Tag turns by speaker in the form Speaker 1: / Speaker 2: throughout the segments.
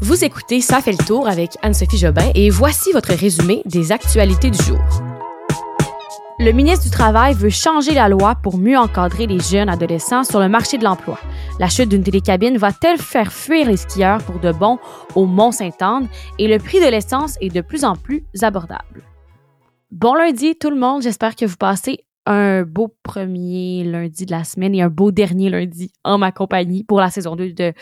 Speaker 1: Vous écoutez Ça fait le tour avec Anne-Sophie Jobin et voici votre résumé des actualités du jour. Le ministre du Travail veut changer la loi pour mieux encadrer les jeunes adolescents sur le marché de l'emploi. La chute d'une télécabine va-t-elle faire fuir les skieurs pour de bon au Mont-Saint-Anne? Et le prix de l'essence est de plus en plus abordable? Bon lundi tout le monde, j'espère que vous passez un beau premier lundi de la semaine et un beau dernier lundi en ma compagnie pour la saison 2 de,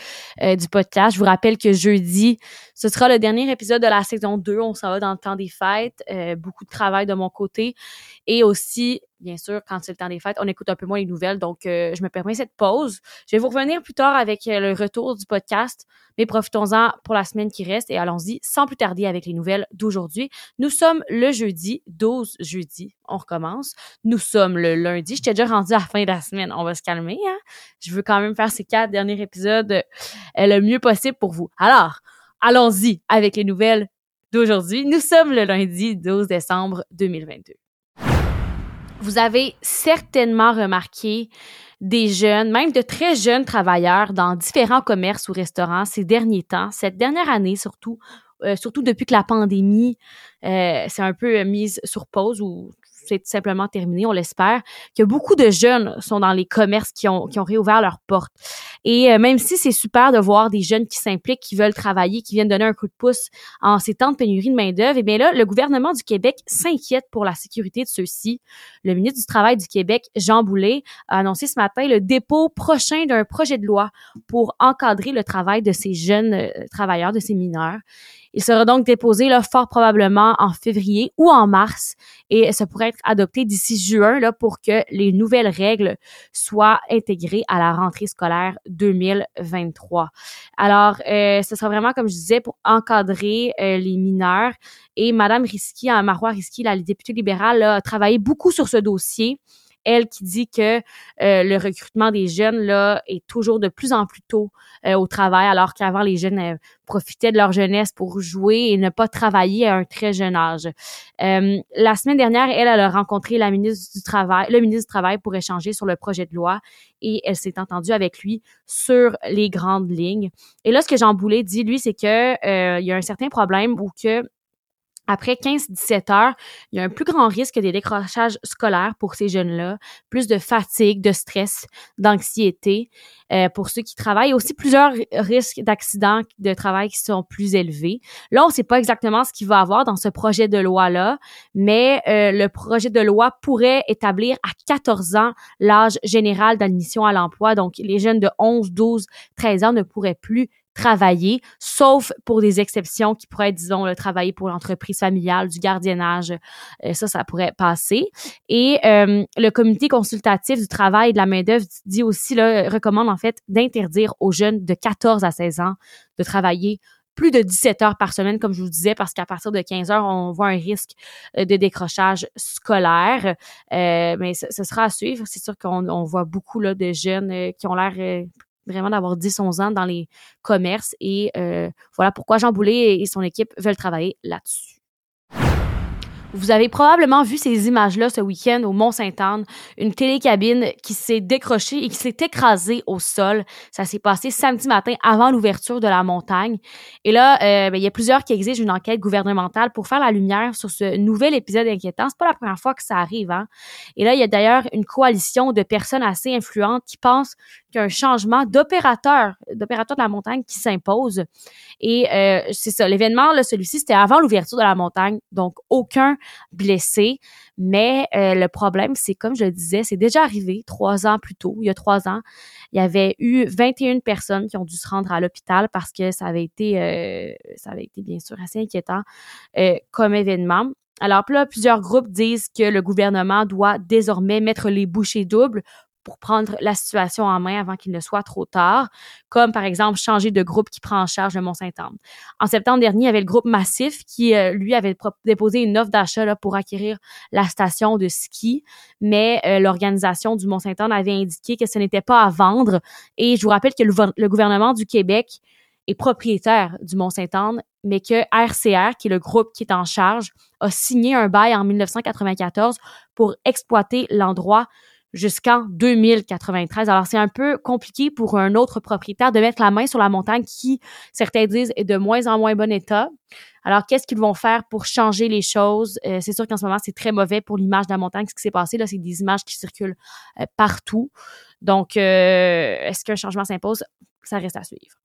Speaker 1: euh, du podcast. Je vous rappelle que jeudi, ce sera le dernier épisode de la saison 2. On s'en va dans le temps des fêtes. Euh, beaucoup de travail de mon côté. Et aussi, bien sûr, quand c'est le temps des fêtes, on écoute un peu moins les nouvelles. Donc, euh, je me permets cette pause. Je vais vous revenir plus tard avec le retour du podcast mais profitons-en pour la semaine qui reste et allons-y sans plus tarder avec les nouvelles d'aujourd'hui. Nous sommes le jeudi 12 jeudi. On recommence. Nous sommes le lundi. Je t'ai déjà rendu à la fin de la semaine. On va se calmer. Hein? Je veux quand même faire ces quatre derniers épisodes euh, le mieux possible pour vous. Alors, allons-y avec les nouvelles d'aujourd'hui. Nous sommes le lundi 12 décembre 2022. Vous avez certainement remarqué des jeunes, même de très jeunes travailleurs dans différents commerces ou restaurants ces derniers temps, cette dernière année surtout, euh, surtout depuis que la pandémie euh, s'est un peu mise sur pause ou c'est simplement terminé, on l'espère, que beaucoup de jeunes sont dans les commerces qui ont, qui ont réouvert leurs portes. Et euh, même si c'est super de voir des jeunes qui s'impliquent, qui veulent travailler, qui viennent donner un coup de pouce en ces temps de pénurie de main-d'œuvre, et eh bien là, le gouvernement du Québec s'inquiète pour la sécurité de ceux-ci. Le ministre du Travail du Québec, Jean Boulet, a annoncé ce matin le dépôt prochain d'un projet de loi pour encadrer le travail de ces jeunes euh, travailleurs, de ces mineurs. Il sera donc déposé là, fort probablement en février ou en mars et ça pourrait être adopté d'ici juin là, pour que les nouvelles règles soient intégrées à la rentrée scolaire 2023. Alors, euh, ce sera vraiment, comme je disais, pour encadrer euh, les mineurs. Et Madame Risky, Marois Risky, la députée libérale, a travaillé beaucoup sur ce dossier elle qui dit que euh, le recrutement des jeunes là est toujours de plus en plus tôt euh, au travail, alors qu'avant les jeunes euh, profitaient de leur jeunesse pour jouer et ne pas travailler à un très jeune âge. la semaine dernière, elle, a rencontré la ministre du travail, le ministre du travail pour échanger sur le projet de loi et elle s'est entendue avec lui sur les grandes lignes. Et là, ce que Jean Boulet dit, lui, c'est que il y a un certain problème où que après 15-17 heures, il y a un plus grand risque des décrochages scolaires pour ces jeunes-là, plus de fatigue, de stress, d'anxiété euh, pour ceux qui travaillent, aussi plusieurs risques d'accidents de travail qui sont plus élevés. Là, on ne sait pas exactement ce qu'il va avoir dans ce projet de loi-là, mais euh, le projet de loi pourrait établir à 14 ans l'âge général d'admission à l'emploi. Donc, les jeunes de 11, 12, 13 ans ne pourraient plus travailler, sauf pour des exceptions qui pourraient être, disons, le travailler pour l'entreprise familiale, du gardiennage, euh, ça, ça pourrait passer. Et euh, le comité consultatif du travail et de la main-d'œuvre dit aussi, là, recommande en fait d'interdire aux jeunes de 14 à 16 ans de travailler plus de 17 heures par semaine, comme je vous disais, parce qu'à partir de 15 heures, on voit un risque euh, de décrochage scolaire. mais ce, sera à suivre. C'est sûr qu'on on voit beaucoup là, de jeunes qui ont l'air vraiment d'avoir 10-11 ans dans les commerces. Et euh, voilà pourquoi Jean Boulet et son équipe veulent travailler là-dessus. Vous avez probablement vu ces images-là ce week-end au Mont-Sainte-Anne, une télécabine qui s'est décrochée et qui s'est écrasée au sol. Ça s'est passé samedi matin avant l'ouverture de la montagne. Et là, euh, ben, il y a plusieurs qui exigent une enquête gouvernementale pour faire la lumière sur ce nouvel épisode inquiétant. C'est pas la première fois que ça arrive. Hein? Et là, il y a d'ailleurs une coalition de personnes assez influentes qui pensent qu'un changement d'opérateur, d'opérateur de la montagne qui s'impose. Et euh, c'est ça, l'événement, celui-ci, c'était avant l'ouverture de la montagne, donc aucun blessé. Mais euh, le problème, c'est comme je le disais, c'est déjà arrivé trois ans plus tôt, il y a trois ans. Il y avait eu 21 personnes qui ont dû se rendre à l'hôpital parce que ça avait été, euh, ça avait été bien sûr assez inquiétant comme événement. Alors là, plusieurs groupes disent que le gouvernement doit désormais mettre les bouchées doubles pour prendre la situation en main avant qu'il ne soit trop tard, comme par exemple changer de groupe qui prend en charge le Mont-Saint-Anne. En septembre dernier, il y avait le groupe Massif qui, euh, lui, avait déposé une offre d'achat pour acquérir la station de ski, mais euh, l'organisation du Mont-Saint-Anne avait indiqué que ce n'était pas à vendre. Et je vous rappelle que le, gouvernement du Québec est propriétaire du Mont-Saint-Anne, mais que RCR, qui est le groupe qui est en charge, a signé un bail en 1994 pour exploiter l'endroit jusqu'en 2093. Alors, c'est un peu compliqué pour un autre propriétaire de mettre la main sur la montagne qui, certains disent, est de moins en moins bon état. Alors, qu'est-ce qu'ils vont faire pour changer les choses? Euh, c'est sûr qu'en ce moment, c'est très mauvais pour l'image de la montagne. Ce qui s'est passé, là, c'est des images qui circulent euh, partout. Donc, euh, est-ce qu'un changement s'impose? Ça reste à suivre.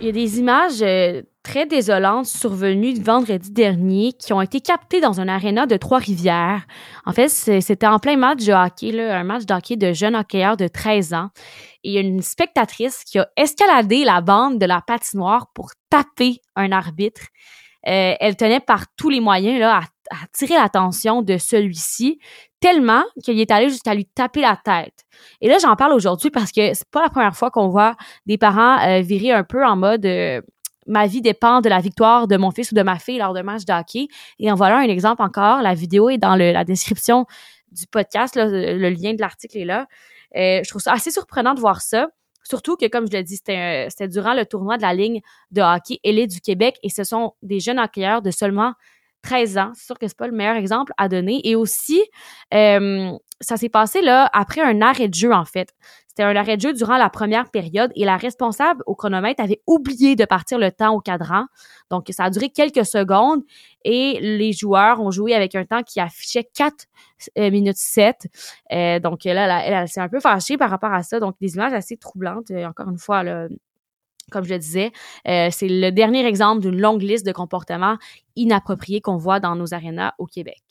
Speaker 1: Il y a des images euh, très désolantes survenues vendredi dernier qui ont été captées dans un aréna de Trois-Rivières. En fait, c'était en plein match de hockey, là, un match de de jeunes hockeyeurs de 13 ans. Et il y a une spectatrice qui a escaladé la bande de la patinoire pour taper un arbitre. Euh, elle tenait par tous les moyens là, à, à tirer l'attention de celui-ci tellement qu'il est allé jusqu'à lui taper la tête. Et là, j'en parle aujourd'hui parce que c'est pas la première fois qu'on voit des parents euh, virer un peu en mode euh, ma vie dépend de la victoire de mon fils ou de ma fille lors d'un match de hockey. Et en voilà un exemple encore. La vidéo est dans la description du podcast. le, lien de l'article est là. Euh, je trouve ça assez surprenant de voir ça. Surtout que, comme je l'ai dit, c'était durant le tournoi de la ligne de hockey élite du Québec et ce sont des jeunes hockeyeurs de seulement 13 ans. C'est sûr que c'est pas le meilleur exemple à donner. Et aussi, euh, ça s'est passé là après un arrêt de jeu, en fait. C'était un arrêt de jeu durant la première période et la responsable au chronomètre avait oublié de partir le temps au cadran. Donc, ça a duré quelques secondes et les joueurs ont joué avec un temps qui affichait 4 euh, minutes 7. Euh, donc là, elle, elle s'est un peu fâchée par rapport à ça. Donc, des images assez troublantes. encore une fois, là, comme je le disais, euh, c'est le dernier exemple d'une longue liste de comportements inappropriés qu'on voit dans nos arénas au Québec.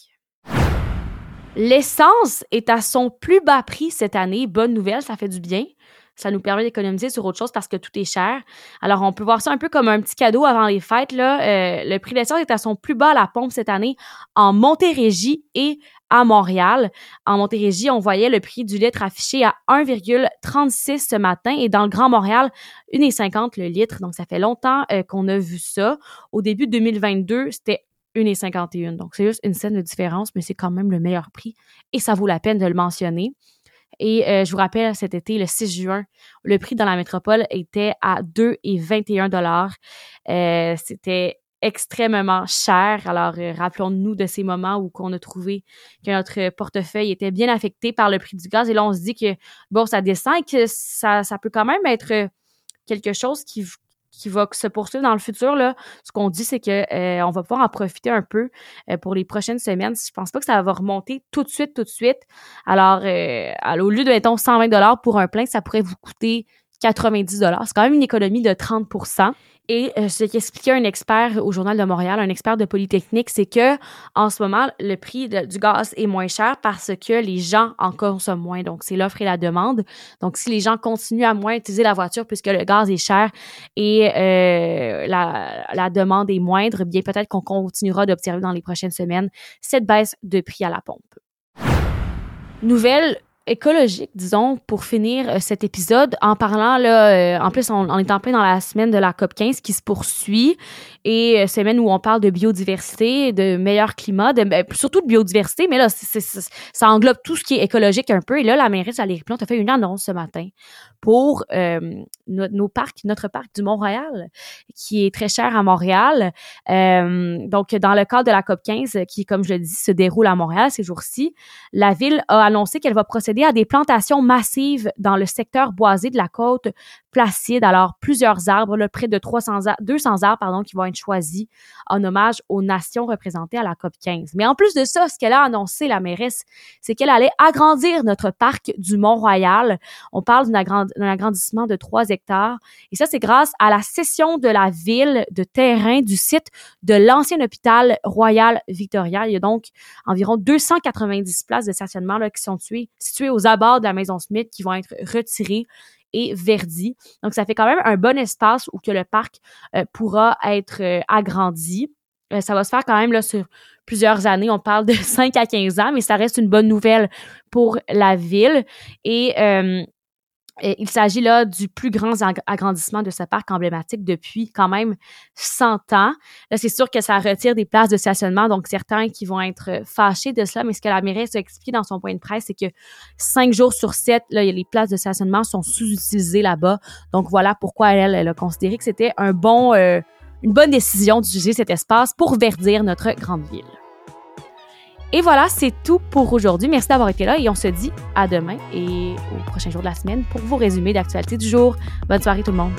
Speaker 1: L'essence est à son plus bas prix cette année. Bonne nouvelle, ça fait du bien. Ça nous permet d'économiser sur autre chose parce que tout est cher. Alors, on peut voir ça un peu comme un petit cadeau avant les fêtes. Euh, le prix d'essence est à son plus bas à la pompe cette année en Montérégie et à Montréal. En Montérégie, on voyait le prix du litre affiché à 1,36 ce matin et dans le Grand Montréal, 1,50 le litre. Donc, ça fait longtemps euh, qu'on a vu ça. Au début de 2022, c'était 1,51. Donc, c'est juste une scène de différence, mais c'est quand même le meilleur prix et ça vaut la peine de le mentionner. Et euh, je vous rappelle, cet été, le 6 juin, le prix dans la métropole était à 2,21 dollars. Euh, c'était extrêmement cher. Alors, euh, rappelons-nous de ces moments où on a trouvé que notre portefeuille était bien affecté par le prix du gaz. Et là, on se dit que, bon, ça descend et que ça, ça peut quand même être quelque chose qui, qui va se poursuivre dans le futur, là, ce qu'on dit, c'est que euh, on va pouvoir en profiter un peu euh, pour les prochaines semaines. Je pense pas que ça va remonter tout de suite, tout de suite. Alors, euh, au lieu de, mettons, 120 dollars pour un plein, ça pourrait vous coûter 90 dollars. C'est quand même une économie de 30% et euh, ce qu'expliquait un expert au Journal de Montréal, un expert de Polytechnique, c'est que en ce moment, le prix du gaz est moins cher parce que les gens en consomment moins. Donc, c'est l'offre et la demande. Donc, si les gens continuent à moins utiliser la voiture puisque le gaz est cher et euh, la, la demande est moindre, bien peut-être qu'on continuera d'observer dans les prochaines semaines cette baisse de prix à la pompe. Nouvelle écologique, disons, pour finir euh, cet épisode, en parlant, là, euh, en plus, on, est en plein dans la semaine de la COP 15 qui se poursuit et euh, semaine où on parle de biodiversité, de meilleur climat, de, ben, surtout de biodiversité, mais là, ça englobe tout ce qui est écologique un peu. Et là, la mairesse Valérie Plante a fait une annonce ce matin pour nos parcs, notre parc du Mont-Royal, qui est très cher à Montréal. donc, dans le cadre de la COP 15, qui, comme je le dis, se déroule à Montréal ces jours-ci, la ville a annoncé qu'elle va procéder à des plantations massives dans le secteur boisé de la côte Placide. Alors, plusieurs arbres, là, près de 300 200 arbres pardon, qui vont être choisis en hommage aux nations représentées à la COP 15. Mais en plus de ça, ce qu'elle a annoncé, la mairesse, c'est qu'elle allait agrandir notre parc du Mont-Royal. On parle d'un agrandissement de 3 hectares. Et ça, c'est grâce à la cession de la ville de terrain du site de l'ancien hôpital Royal Victoria. Il y a donc environ 290 places de stationnement là, qui sont tuées, aux abords de la maison Smith qui vont être retirées et verdis. Donc, ça fait quand même un bon espace où que le parc euh, pourra être euh, agrandi. Euh, ça va se faire quand même sur plusieurs années. On parle de 5 à 15 ans, mais ça reste une bonne nouvelle pour la ville. Et il s'agit là du plus grand agrandissement de ce parc emblématique depuis quand même 100 ans. Là, c'est sûr que ça retire des places de stationnement, donc certains qui vont être fâchés de cela, mais ce que la mairie a expliqué dans son point de presse, c'est que cinq jours sur sept, là, les places de stationnement sont sous-utilisées là-bas. Donc voilà pourquoi elle, elle a considéré que c'était un bon, euh, une bonne décision d'utiliser cet espace pour verdir notre grande ville. Et voilà, c'est tout pour aujourd'hui. Merci d'avoir été là et on se dit à demain et au prochain jour de la semaine pour vos résumés d'actualité du jour. Bonne soirée tout le monde.